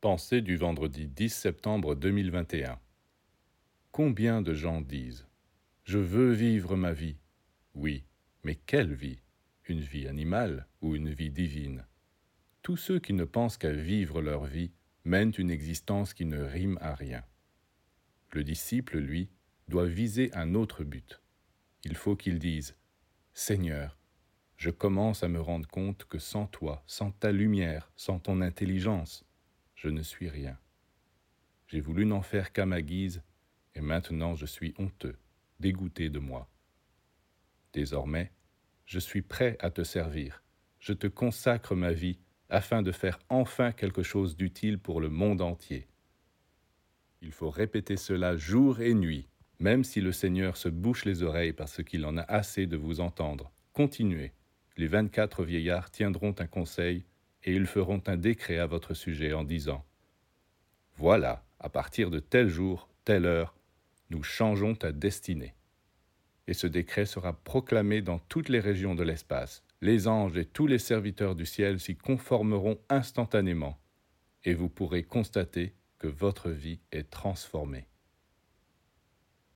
Pensée du vendredi 10 septembre 2021. Combien de gens disent ⁇ Je veux vivre ma vie ⁇ Oui, mais quelle vie? Une vie animale ou une vie divine? Tous ceux qui ne pensent qu'à vivre leur vie mènent une existence qui ne rime à rien. Le disciple, lui, doit viser un autre but. Il faut qu'il dise ⁇ Seigneur, je commence à me rendre compte que sans toi, sans ta lumière, sans ton intelligence, je ne suis rien. J'ai voulu n'en faire qu'à ma guise, et maintenant je suis honteux, dégoûté de moi. Désormais, je suis prêt à te servir, je te consacre ma vie afin de faire enfin quelque chose d'utile pour le monde entier. Il faut répéter cela jour et nuit, même si le Seigneur se bouche les oreilles parce qu'il en a assez de vous entendre. Continuez. Les vingt-quatre vieillards tiendront un conseil et ils feront un décret à votre sujet en disant Voilà, à partir de tel jour, telle heure, nous changeons ta destinée. Et ce décret sera proclamé dans toutes les régions de l'espace. Les anges et tous les serviteurs du ciel s'y conformeront instantanément, et vous pourrez constater que votre vie est transformée.